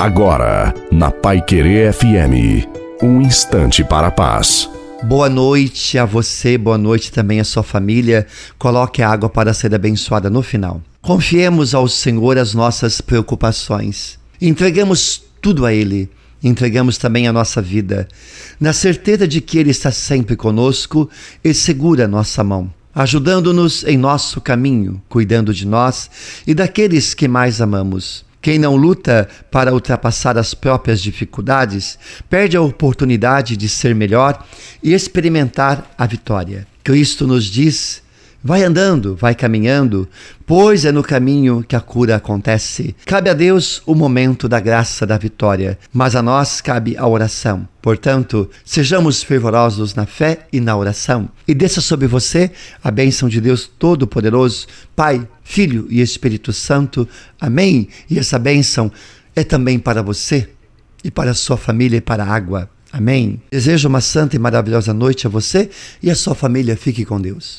Agora, na Pai Querer FM, um instante para a paz. Boa noite a você, boa noite também à sua família. Coloque a água para ser abençoada no final. Confiemos ao Senhor as nossas preocupações. Entregamos tudo a Ele. Entregamos também a nossa vida, na certeza de que Ele está sempre conosco e segura a nossa mão, ajudando-nos em nosso caminho, cuidando de nós e daqueles que mais amamos. Quem não luta para ultrapassar as próprias dificuldades perde a oportunidade de ser melhor e experimentar a vitória. Cristo nos diz Vai andando, vai caminhando, pois é no caminho que a cura acontece. Cabe a Deus o momento da graça da vitória, mas a nós cabe a oração. Portanto, sejamos fervorosos na fé e na oração. E desça sobre você a bênção de Deus Todo-Poderoso, Pai, Filho e Espírito Santo. Amém. E essa bênção é também para você e para a sua família e para a água. Amém. Desejo uma santa e maravilhosa noite a você e a sua família. Fique com Deus.